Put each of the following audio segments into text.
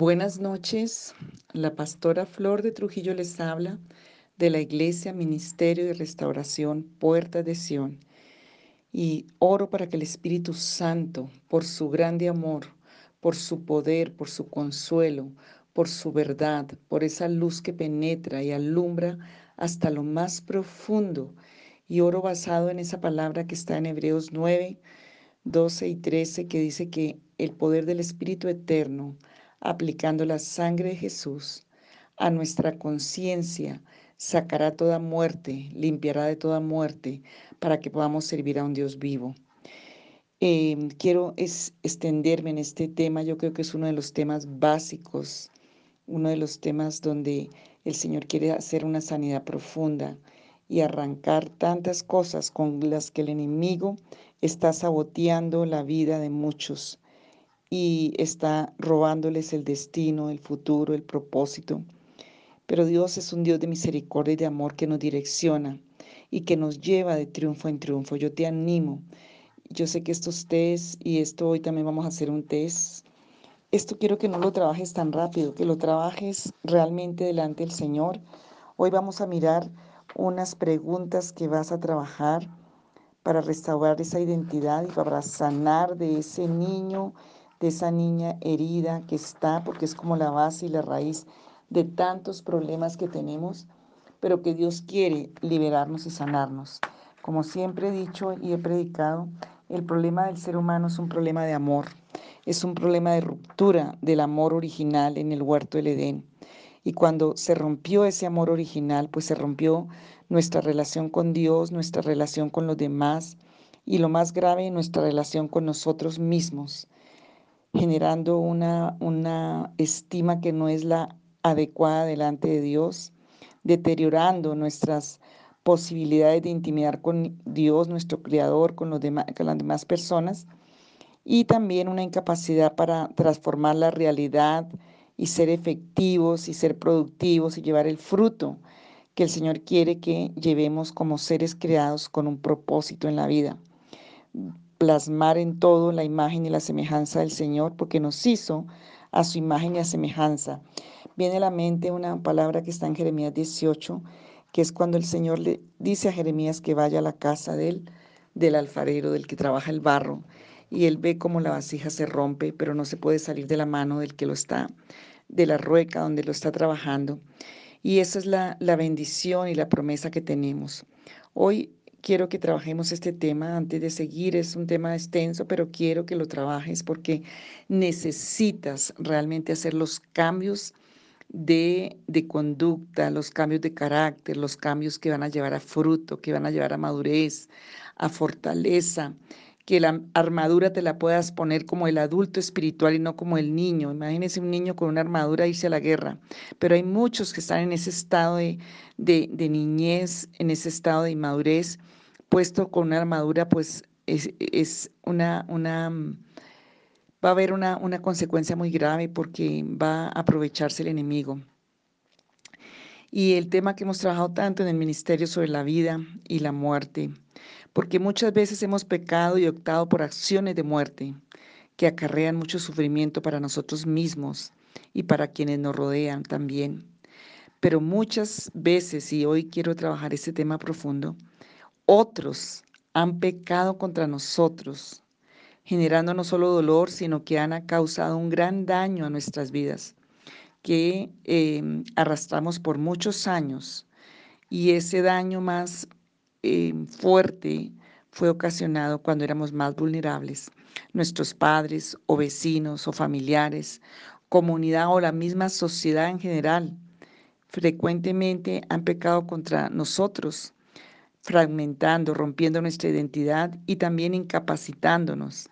Buenas noches, la pastora Flor de Trujillo les habla de la Iglesia Ministerio de Restauración Puerta de Sión. Y oro para que el Espíritu Santo, por su grande amor, por su poder, por su consuelo, por su verdad, por esa luz que penetra y alumbra hasta lo más profundo, y oro basado en esa palabra que está en Hebreos 9, 12 y 13, que dice que el poder del Espíritu Eterno, aplicando la sangre de Jesús a nuestra conciencia, sacará toda muerte, limpiará de toda muerte, para que podamos servir a un Dios vivo. Em, quiero es, extenderme en este tema, yo creo que es uno de los temas básicos, uno de los temas donde el Señor quiere hacer una sanidad profunda y arrancar tantas cosas con las que el enemigo está saboteando la vida de muchos y está robándoles el destino, el futuro, el propósito. Pero Dios es un Dios de misericordia y de amor que nos direcciona y que nos lleva de triunfo en triunfo. Yo te animo. Yo sé que estos test y esto hoy también vamos a hacer un test. Esto quiero que no lo trabajes tan rápido, que lo trabajes realmente delante del Señor. Hoy vamos a mirar unas preguntas que vas a trabajar para restaurar esa identidad y para sanar de ese niño de esa niña herida que está, porque es como la base y la raíz de tantos problemas que tenemos, pero que Dios quiere liberarnos y sanarnos. Como siempre he dicho y he predicado, el problema del ser humano es un problema de amor, es un problema de ruptura del amor original en el huerto del Edén. Y cuando se rompió ese amor original, pues se rompió nuestra relación con Dios, nuestra relación con los demás y lo más grave, nuestra relación con nosotros mismos generando una, una estima que no es la adecuada delante de Dios, deteriorando nuestras posibilidades de intimidar con Dios, nuestro Creador, con, con las demás personas, y también una incapacidad para transformar la realidad y ser efectivos y ser productivos y llevar el fruto que el Señor quiere que llevemos como seres creados con un propósito en la vida plasmar en todo la imagen y la semejanza del Señor, porque nos hizo a su imagen y a semejanza. Viene a la mente una palabra que está en Jeremías 18, que es cuando el Señor le dice a Jeremías que vaya a la casa del, del alfarero, del que trabaja el barro, y él ve cómo la vasija se rompe, pero no se puede salir de la mano del que lo está, de la rueca donde lo está trabajando. Y esa es la, la bendición y la promesa que tenemos. Hoy quiero que trabajemos este tema antes de seguir. Es un tema extenso, pero quiero que lo trabajes porque necesitas realmente hacer los cambios de, de, conducta, los cambios de carácter, los cambios que van a llevar a fruto, que van a llevar a madurez, a fortaleza, que la armadura te la puedas poner como el adulto espiritual y no como el niño. Imagínese un niño con una armadura irse a la guerra, pero hay muchos que están en ese estado de, de, de niñez, en ese estado de inmadurez puesto con una armadura, pues es, una, una, va a haber una, una consecuencia muy grave porque va a aprovecharse el enemigo. Y el tema que hemos trabajado tanto en el ministerio sobre la vida y la muerte, porque muchas veces hemos pecado y optado por acciones de muerte que acarrean mucho sufrimiento para nosotros mismos y para quienes nos rodean también. Pero muchas veces, y hoy quiero trabajar este tema profundo, otros han pecado contra nosotros, generando no solo dolor, sino que han causado un gran daño a nuestras vidas, que em, arrastramos por muchos años. Y ese daño más em, fuerte fue ocasionado cuando éramos más vulnerables. Nuestros padres o vecinos o familiares, comunidad o la misma sociedad en general, frecuentemente han pecado contra nosotros fragmentando, rompiendo nuestra identidad y también incapacitándonos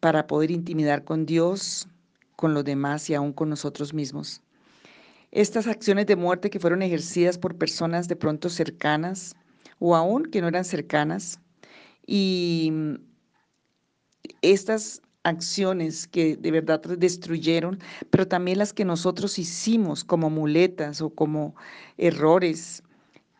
para poder intimidar con Dios, con los demás y aún con nosotros mismos. Estas acciones de muerte que fueron ejercidas por personas de pronto cercanas o aún que no eran cercanas y estas acciones que de verdad destruyeron, pero también las que nosotros hicimos como muletas o como errores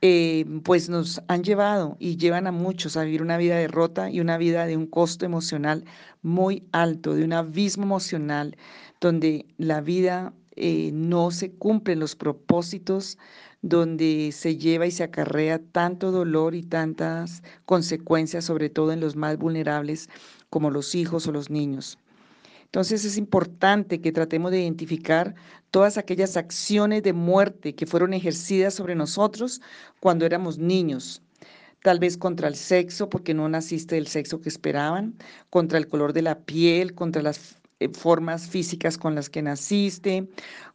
eh, pues nos han llevado y llevan a muchos a vivir una vida de derrota y una vida de un costo emocional muy alto, de un abismo emocional, donde la vida eh, no se cumplen los propósitos, donde se lleva y se acarrea tanto dolor y tantas consecuencias, sobre todo en los más vulnerables como los hijos o los niños. Entonces es importante que tratemos de identificar todas aquellas acciones de muerte que fueron ejercidas sobre nosotros cuando éramos niños. Tal vez contra el sexo, porque no naciste del sexo que esperaban, contra el color de la piel, contra las eh, formas físicas con las que naciste,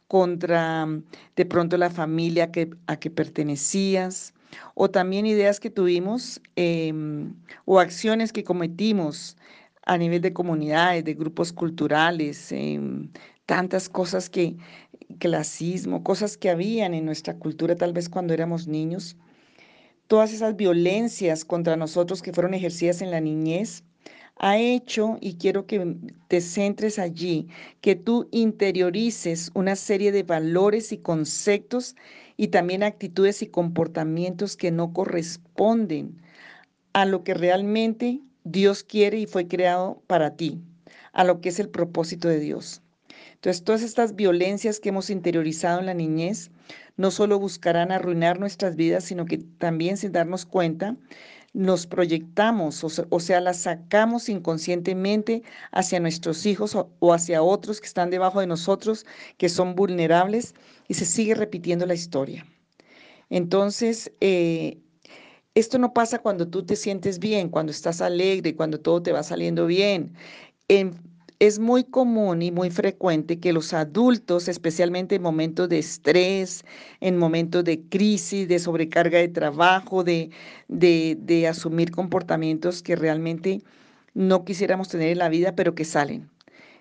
contra de pronto la familia a que pertenecías, o también ideas que tuvimos em, o acciones que cometimos a nivel de comunidades, de grupos culturales, em, tantas cosas que, clasismo, cosas que habían en nuestra cultura tal vez cuando éramos niños, todas esas violencias contra nosotros que fueron ejercidas en la niñez, ha hecho, y quiero que te centres allí, que tú interiorices una serie de valores y conceptos y también actitudes y comportamientos que no corresponden a lo que realmente Dios quiere y fue creado para ti, a lo que es el propósito de Dios. Entonces, todas estas violencias que hemos interiorizado en la niñez no solo buscarán arruinar nuestras vidas, sino que también sin darnos cuenta, nos proyectamos, o sea, las sacamos inconscientemente hacia nuestros hijos o, hacia otros que están debajo de nosotros, que son vulnerables, y se sigue repitiendo la historia. Entonces, eh, esto no pasa cuando tú te sientes bien, cuando estás alegre, cuando todo te va saliendo bien. es muy común y muy frecuente que los adultos, especialmente en momentos de estrés, en momentos de crisis, de sobrecarga de trabajo, de, de, de asumir comportamientos que realmente no quisiéramos tener en la vida, pero que salen.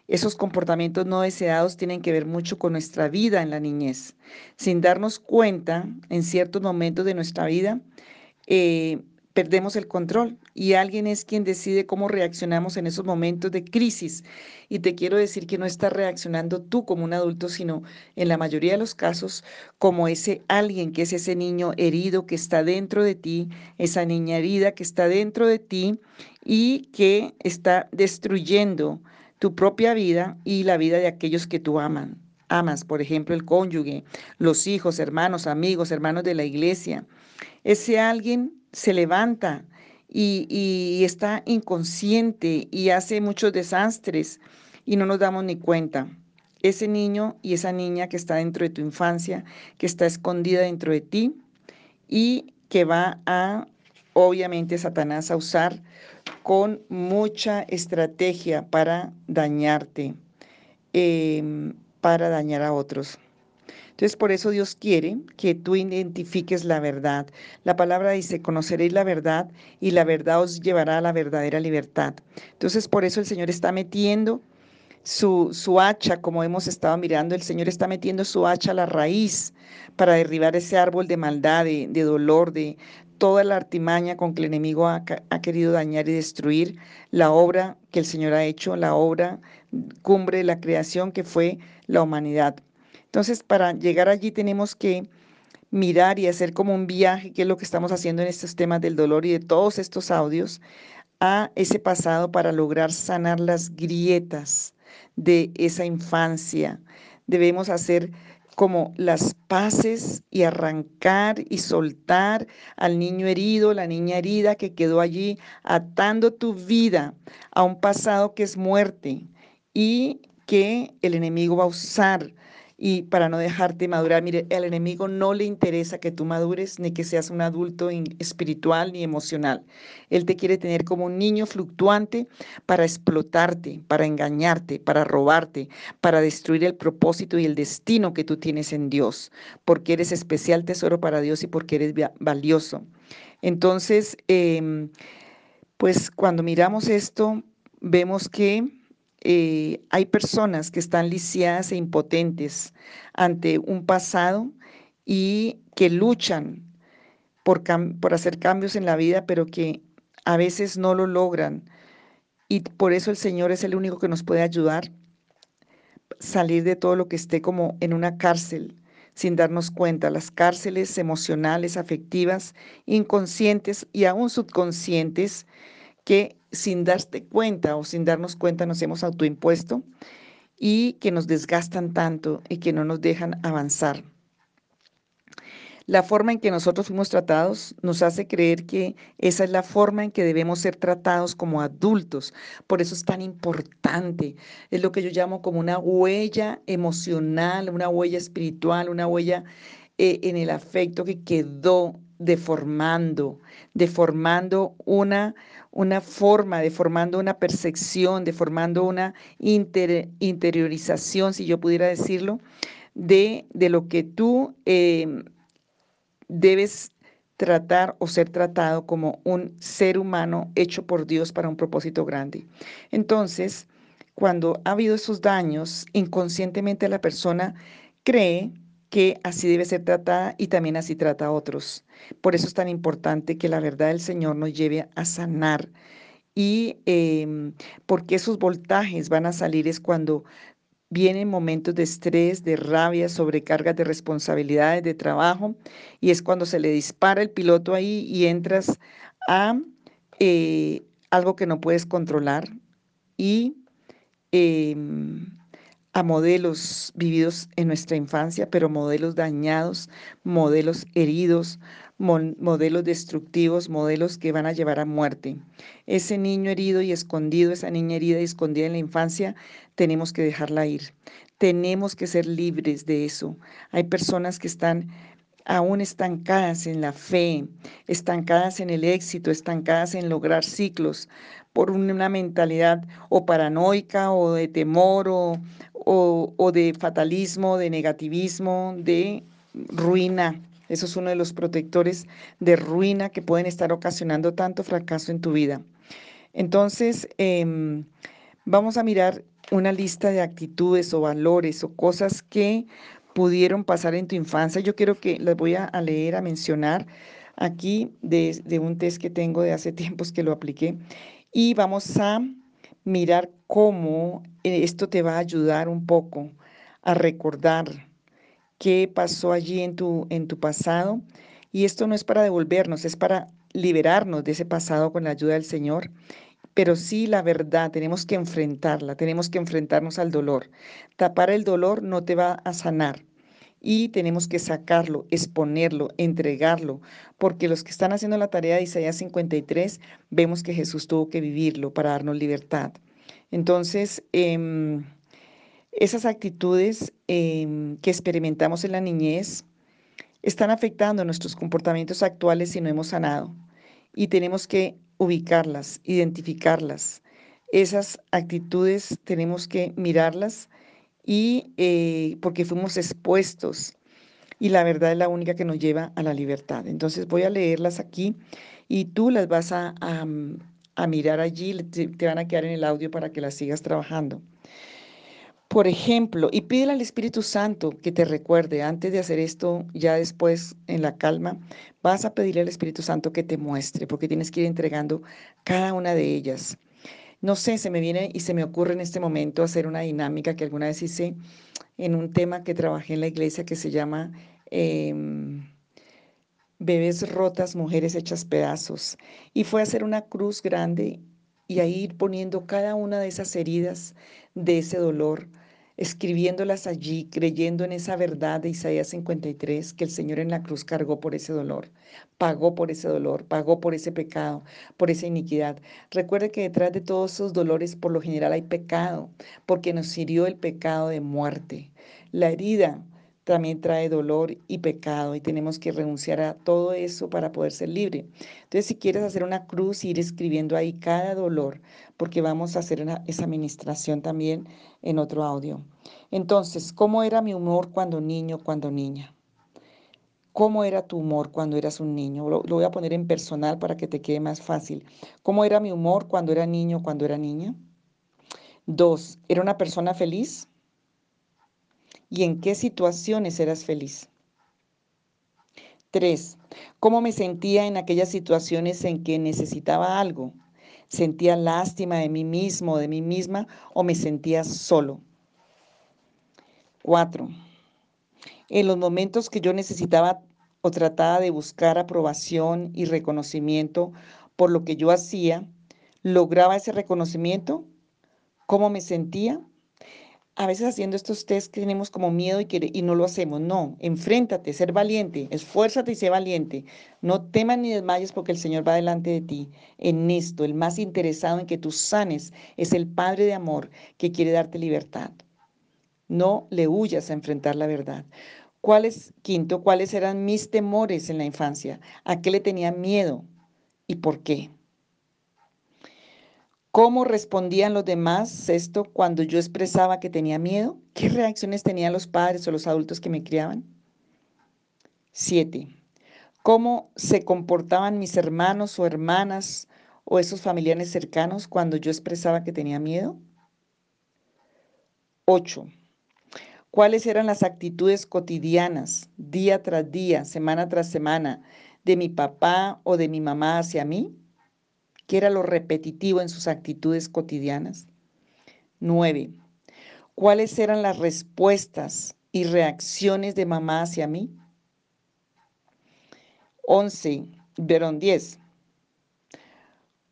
Esos comportamientos no deseados tienen que ver mucho con nuestra vida en la niñez. Sin darnos cuenta, en ciertos momentos de nuestra vida, eh, perdemos el control y alguien es quien decide cómo reaccionamos en esos momentos de crisis. Y te quiero decir que no estás reaccionando tú como un adulto, sino en la mayoría de los casos como ese alguien que es ese niño herido que está dentro de ti, esa niña herida que está dentro de ti y que está destruyendo tu propia vida y la vida de aquellos que tú aman. Amas, por ejemplo, el cónyuge, los hijos, hermanos, amigos, hermanos de la iglesia ese alguien se levanta y, está inconsciente y hace muchos desastres y no nos damos ni cuenta. Ese niño y esa niña que está dentro de tu infancia, que está escondida dentro de ti y que va a, obviamente, Satanás a usar con mucha estrategia para dañarte, em, para dañar a otros. Entonces, por eso Dios quiere que tú identifiques la verdad. La palabra dice, conoceréis la verdad y la verdad os llevará a la verdadera libertad. Entonces, por eso el Señor está metiendo su, su, hacha, como hemos estado mirando, el Señor está metiendo su hacha a la raíz para derribar ese árbol de maldad, de, dolor, de toda la artimaña con que el enemigo ha, ha, querido dañar y destruir la obra que el Señor ha hecho, la obra cumbre de la creación que fue la humanidad. Entonces, para llegar allí tenemos que mirar y hacer como un viaje, que es lo que estamos haciendo en estos temas del dolor y de todos estos audios, a ese pasado para lograr sanar las grietas de esa infancia. Debemos hacer como las paces y arrancar y soltar al niño herido, la niña herida que quedó allí, atando tu vida a un pasado que es muerte y que el enemigo va a usar y para no dejarte madurar. Mire, al enemigo no le interesa que tú madures ni que seas un adulto espiritual ni emocional. Él te quiere tener como un niño fluctuante para explotarte, para engañarte, para robarte, para destruir el propósito y el destino que tú tienes en Dios, porque eres especial tesoro para Dios y porque eres valioso. Entonces, em, pues cuando miramos esto, vemos que eh, hay personas que están lisiadas e impotentes ante un pasado y que luchan por, por hacer cambios en la vida, pero que a veces no lo logran. Y por eso el Señor es el único que nos puede ayudar salir de todo lo que esté como en una cárcel sin darnos cuenta, las cárceles emocionales, afectivas, inconscientes y aún subconscientes que sin darte cuenta o sin darnos cuenta nos hemos autoimpuesto y que nos desgastan tanto y que no nos dejan avanzar. La forma en que nosotros fuimos tratados nos hace creer que esa es la forma en que debemos ser tratados como adultos. Por eso es tan importante. Es lo que yo llamo como una huella emocional, una huella espiritual, una huella eh, en el afecto que quedó deformando, deformando una, una forma, deformando una percepción, deformando una interiorización, si yo pudiera decirlo, de, de lo que tú... Em, debes tratar o ser tratado como un ser humano hecho por Dios para un propósito grande. Entonces, cuando ha habido esos daños, inconscientemente la persona cree que así debe ser tratada y también así trata a otros. Por eso es tan importante que la verdad del Señor nos lleve a sanar. Y eh, porque esos voltajes van a salir es cuando Vienen momentos de estrés, de rabia, sobrecargas de responsabilidades, de trabajo, y es cuando se le dispara el piloto ahí y entras a eh, algo que no puedes controlar y em, a modelos vividos en nuestra infancia, pero modelos dañados, modelos heridos, modelos destructivos, modelos que van a llevar a muerte. Ese niño herido y escondido, esa niña herida y escondida en la infancia, tenemos que dejarla ir. Tenemos que ser libres de eso. Hay personas que están aún estancadas en la fe, estancadas en el éxito, estancadas en lograr ciclos por una mentalidad o paranoica o de temor o, o, de fatalismo, de negativismo, de ruina. Eso es uno de los protectores de ruina que pueden estar ocasionando tanto fracaso en tu vida. Entonces, em, vamos a mirar una lista de actitudes o valores o cosas que pudieron pasar en tu infancia. Yo quiero que las voy a, leer, a mencionar aquí de, de, un test que tengo de hace tiempos que lo apliqué. Y vamos a mirar cómo eh, esto te va a ayudar un poco a recordar qué pasó allí en tu, en tu pasado. Y esto no es para devolvernos, es para liberarnos de ese pasado con la ayuda del Señor pero sí la verdad, tenemos que enfrentarla, tenemos que enfrentarnos al dolor. Tapar el dolor no te va a sanar y tenemos que sacarlo, exponerlo, entregarlo, porque los que están haciendo la tarea de Isaías 53, vemos que Jesús tuvo que vivirlo para darnos libertad. Entonces, em, esas actitudes em, que experimentamos en la niñez están afectando nuestros comportamientos actuales si no hemos sanado y tenemos que ubicarlas, identificarlas. Esas actitudes tenemos que mirarlas y eh, porque fuimos expuestos y la verdad es la única que nos lleva a la libertad. Entonces voy a leerlas aquí y tú las vas a, a, mirar allí, te van a quedar en el audio para que las sigas trabajando. Por ejemplo, y pídele al Espíritu Santo que te recuerde, antes de hacer esto, ya después en la calma, vas a pedirle al Espíritu Santo que te muestre, porque tienes que ir entregando cada una de ellas. No sé, se me viene y se me ocurre en este momento hacer una dinámica que alguna vez hice en un tema que trabajé en la iglesia que se llama em, Bebés rotas, mujeres hechas pedazos. Y fue hacer una cruz grande y ahí ir poniendo cada una de esas heridas, de ese dolor, escribiéndolas allí, creyendo en esa verdad de Isaías 53, que el Señor en la cruz cargó por ese dolor, pagó por ese dolor, pagó por ese pecado, por esa iniquidad. Recuerde que detrás de todos esos dolores por lo general hay pecado, porque nos hirió el pecado de muerte. La herida también trae dolor y pecado y tenemos que renunciar a todo eso para poder ser libre. Entonces, si quieres hacer una cruz, ir escribiendo ahí cada dolor, porque vamos a hacer esa administración también en otro audio. Entonces, ¿cómo era mi humor cuando niño, cuando niña? ¿Cómo era tu humor cuando eras un niño? Lo, lo voy a poner en personal para que te quede más fácil. ¿Cómo era mi humor cuando era niño, cuando era niña? Dos, ¿era una persona feliz? Y en qué situaciones eras feliz. 3. ¿Cómo me sentía en aquellas situaciones en que necesitaba algo? ¿Sentía lástima de mí mismo, de mí misma o me sentía solo? 4. En los momentos que yo necesitaba o trataba de buscar aprobación y reconocimiento por lo que yo hacía, lograba ese reconocimiento, cómo me sentía. A veces haciendo estos test tenemos como miedo y, y no lo hacemos. No, enfréntate, ser valiente, esfuérzate y sé valiente. No temas ni desmayes porque el Señor va delante de ti. En esto, el más interesado en que tú sanes es el Padre de amor que quiere darte libertad. No le huyas a enfrentar la verdad. ¿Cuáles, quinto, cuáles eran mis temores en la infancia? ¿A qué le tenía miedo y por qué? ¿Cómo respondían los demás esto cuando yo expresaba que tenía miedo? ¿Qué reacciones tenían los padres o los adultos que me criaban? Siete. ¿Cómo se comportaban mis hermanos o hermanas o esos familiares cercanos cuando yo expresaba que tenía miedo? Ocho. ¿Cuáles eran las actitudes cotidianas, día tras día, semana tras semana, de mi papá o de mi mamá hacia mí? ¿Qué era lo repetitivo en sus actitudes cotidianas? 9. ¿Cuáles eran las respuestas y reacciones de mamá hacia mí? 11. Verón 10.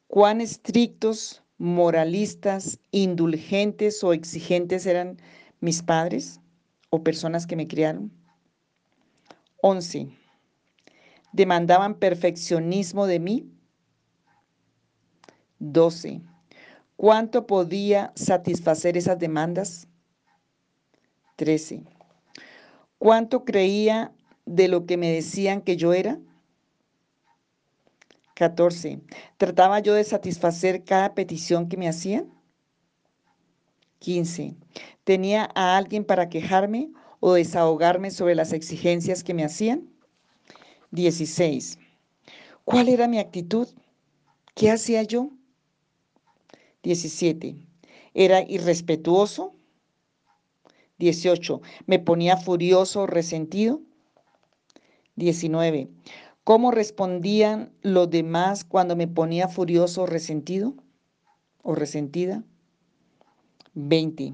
¿Cuán estrictos, moralistas, indulgentes o exigentes eran mis padres? o personas que me criaron. 11. Demandaban perfeccionismo de mí. 12. ¿Cuánto podía satisfacer esas demandas? 13. ¿Cuánto creía de lo que me decían que yo era? 14. ¿Trataba yo de satisfacer cada petición que me hacían? 15. ¿Tenía a alguien para quejarme o desahogarme sobre las exigencias que me hacían? 16. ¿Cuál era mi actitud? ¿Qué hacía yo? 17. ¿Era irrespetuoso? 18. ¿Me ponía furioso o resentido? 19. ¿Cómo respondían los demás cuando me ponía furioso o resentido o resentida? 20.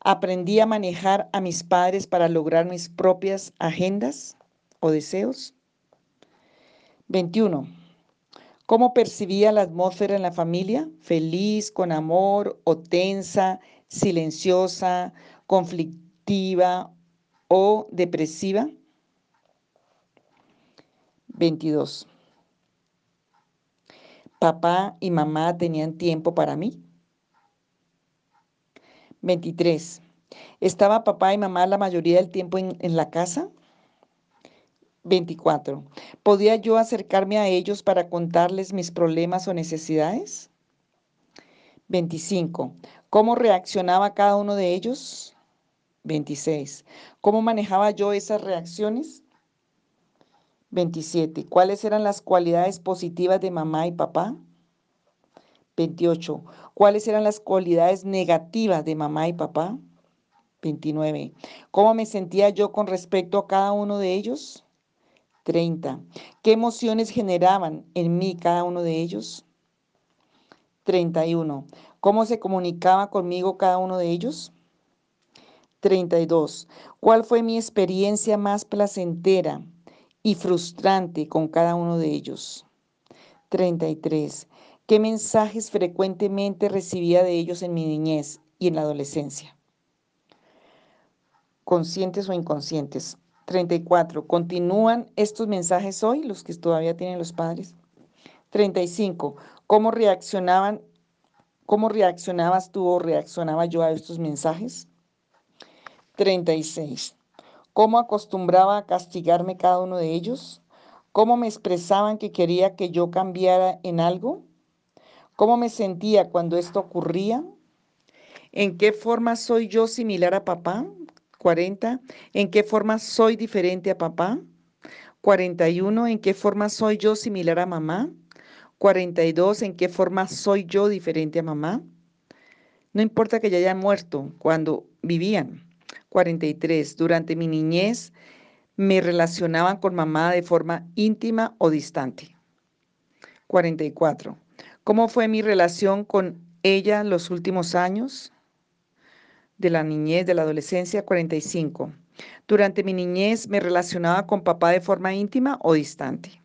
Aprendí a manejar a mis padres para lograr mis propias agendas o deseos. 21. ¿Cómo percibía la atmósfera en la familia? ¿Feliz, con amor o tensa, silenciosa, conflictiva o depresiva? 22. ¿Papá y mamá tenían tiempo para mí? 23. ¿Estaba papá y mamá la mayoría del tiempo en, la casa? 24. ¿Podía yo acercarme a ellos para contarles mis problemas o necesidades? 25. ¿Cómo reaccionaba cada uno de ellos? 26. ¿Cómo manejaba yo esas reacciones? 27. ¿Cuáles eran las cualidades positivas de mamá y papá? 28. ¿Cuáles eran las cualidades negativas de mamá y papá? 29. ¿Cómo me sentía yo con respecto a cada uno de ellos? 30. ¿Qué emociones generaban en mí cada uno de ellos? 31. ¿Cómo se comunicaba conmigo cada uno de ellos? 32. ¿Cuál fue mi experiencia más placentera y frustrante con cada uno de ellos? 33. ¿Qué mensajes frecuentemente recibía de ellos en mi niñez y en la adolescencia? Conscientes o inconscientes. 34. ¿Continúan estos mensajes hoy, los que todavía tienen los padres? 35. ¿Cómo reaccionaban? ¿Cómo reaccionabas tú o reaccionaba yo a estos mensajes? 36. ¿Cómo acostumbraba a castigarme cada uno de ellos? ¿Cómo me expresaban que quería que yo cambiara en algo? ¿Cómo me sentía cuando esto ocurría? ¿En qué forma soy yo similar a papá? 40. ¿En qué forma soy diferente a papá? 41. ¿En qué forma soy yo similar a mamá? 42. ¿En qué forma soy yo diferente a mamá? No importa que ya hayan muerto cuando vivían. 43. Durante mi niñez me relacionaban con mamá de forma íntima o distante. 44. ¿Cómo fue mi relación con ella los últimos años? De la niñez, de la adolescencia, 45. Durante mi niñez me relacionaba con papá de forma íntima o distante.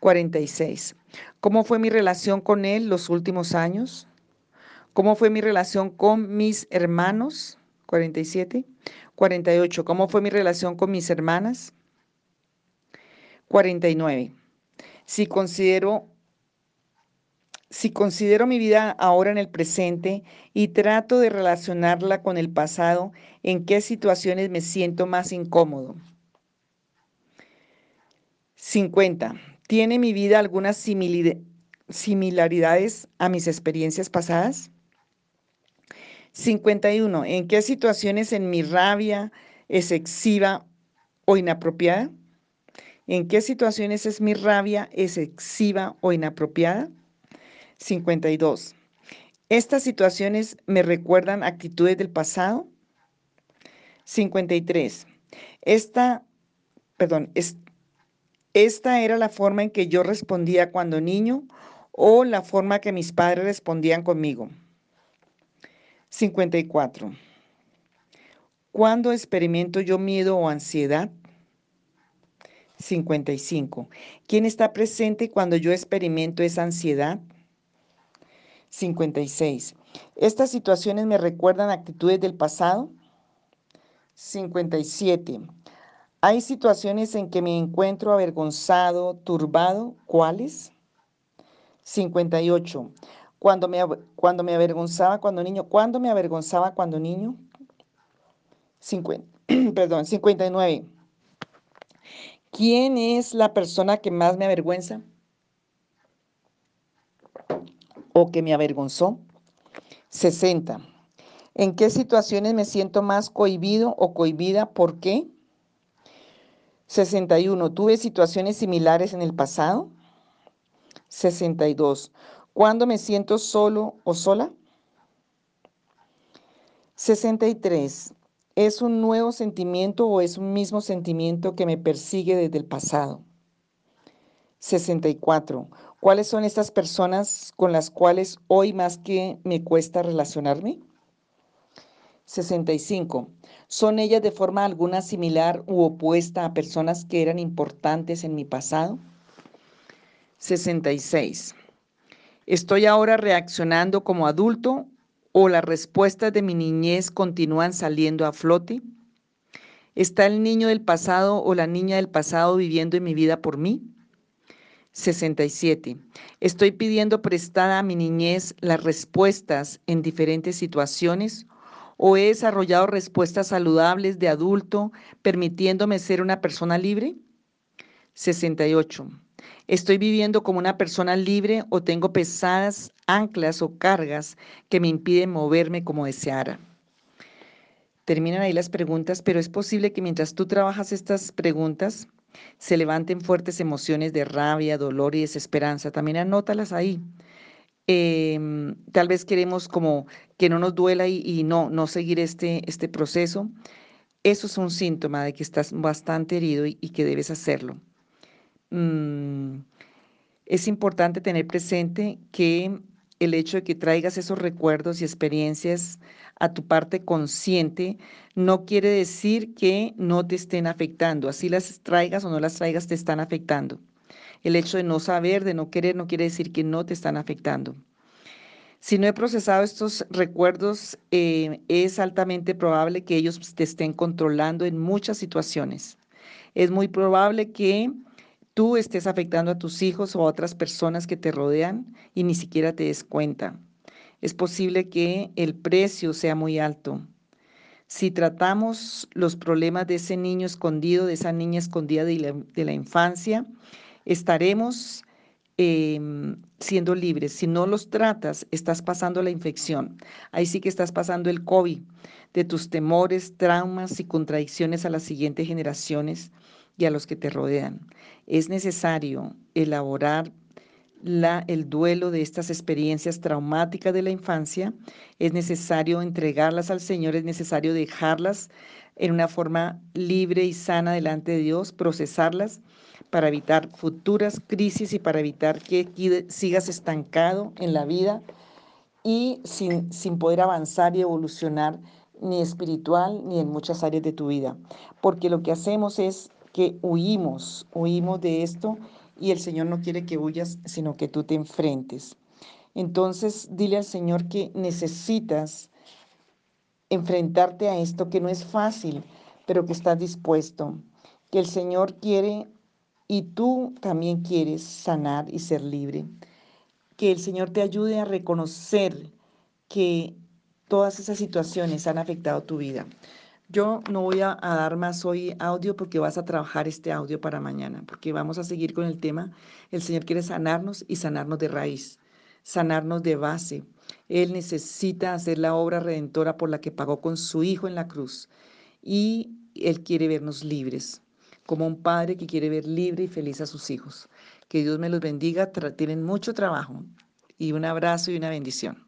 46. ¿Cómo fue mi relación con él los últimos años? ¿Cómo fue mi relación con mis hermanos? 47. 48. ¿Cómo fue mi relación con mis hermanas? 49. Si considero si considero mi vida ahora en el presente y trato de relacionarla con el pasado, ¿en qué situaciones me siento más incómodo? 50. ¿Tiene mi vida algunas similaridades a mis experiencias pasadas? 51. ¿En qué situaciones en mi rabia es excesiva o inapropiada? ¿En qué situaciones es mi rabia excesiva o inapropiada? 52. ¿Estas situaciones me recuerdan actitudes del pasado? 53. Esta, perdón, esta era la forma en que yo respondía cuando niño o la forma que mis padres respondían conmigo. 54. ¿Cuándo experimento yo miedo o ansiedad? 55. ¿Quién está presente cuando yo experimento esa ansiedad? 56. ¿Estas situaciones me recuerdan actitudes del pasado? 57. ¿Hay situaciones en que me encuentro avergonzado, turbado? ¿Cuáles? 58. Cuando me, cuando me avergonzaba cuando niño. ¿Cuándo me avergonzaba cuando niño? 50, perdón, 59. ¿Quién es la persona que más me avergüenza? O que me avergonzó. 60. ¿En qué situaciones me siento más cohibido o cohibida? ¿Por qué? 61. ¿Tuve situaciones similares en el pasado? 62. ¿Cuándo me siento solo o sola? 63. ¿Es un nuevo sentimiento o es un mismo sentimiento que me persigue desde el pasado? 64. ¿Cuáles son estas personas con las cuales hoy más que me cuesta relacionarme? 65. ¿Son ellas de forma alguna similar u opuesta a personas que eran importantes en mi pasado? 66. ¿Estoy ahora reaccionando como adulto o las respuestas de mi niñez continúan saliendo a flote? ¿Está el niño del pasado o la niña del pasado viviendo en mi vida por mí? 67. Estoy pidiendo prestada a mi niñez las respuestas en diferentes situaciones o he desarrollado respuestas saludables de adulto permitiéndome ser una persona libre? 68. ¿Estoy viviendo como una persona libre o tengo pesadas anclas o cargas que me impiden moverme como deseara? Terminan ahí las preguntas, pero es posible que mientras tú trabajas estas preguntas, se levanten fuertes emociones de rabia, dolor y desesperanza. También anótalas ahí. Em, tal vez queremos como que no nos duela y, no, no seguir este, este proceso. Eso es un síntoma de que estás bastante herido y, que debes hacerlo. Mm, es importante tener presente que el hecho de que traigas esos recuerdos y experiencias a tu parte consciente no quiere decir que no te estén afectando. Así las traigas o no las traigas te están afectando. El hecho de no saber, de no querer, no quiere decir que no te están afectando. Si no he procesado estos recuerdos, eh, es altamente probable que ellos te estén controlando en muchas situaciones. Es muy probable que tú estés afectando a tus hijos o a otras personas que te rodean y ni siquiera te des cuenta es posible que el precio sea muy alto. Si tratamos los problemas de ese niño escondido, de esa niña escondida de la, infancia, estaremos em, siendo libres. Si no los tratas, estás pasando la infección. Ahí sí que estás pasando el COVID de tus temores, traumas y contradicciones a las siguientes generaciones y a los que te rodean. Es necesario elaborar el duelo de estas experiencias traumáticas de la infancia, es necesario entregarlas al Señor, es necesario dejarlas en una forma libre y sana delante de Dios, procesarlas para evitar futuras crisis y para evitar que sigas estancado en la vida y sin, sin poder avanzar y evolucionar ni espiritual, ni en muchas áreas de tu vida. Porque lo que hacemos es que huimos, huimos de esto y el Señor no quiere que huyas, sino que tú te enfrentes. Entonces, dile al Señor que necesitas enfrentarte a esto, que no es fácil, pero que estás dispuesto, que el Señor quiere y tú también quieres sanar y ser libre. Que el Señor te ayude a reconocer que todas esas situaciones han afectado tu vida. Yo no voy a, dar más hoy audio porque vas a trabajar este audio para mañana, porque vamos a seguir con el tema. El Señor quiere sanarnos y sanarnos de raíz, sanarnos de base. Él necesita hacer la obra redentora por la que pagó con su Hijo en la cruz. Y Él quiere vernos libres, como un padre que quiere ver libre y feliz a sus hijos. Que Dios me los bendiga, tienen mucho trabajo. Y un abrazo y una bendición.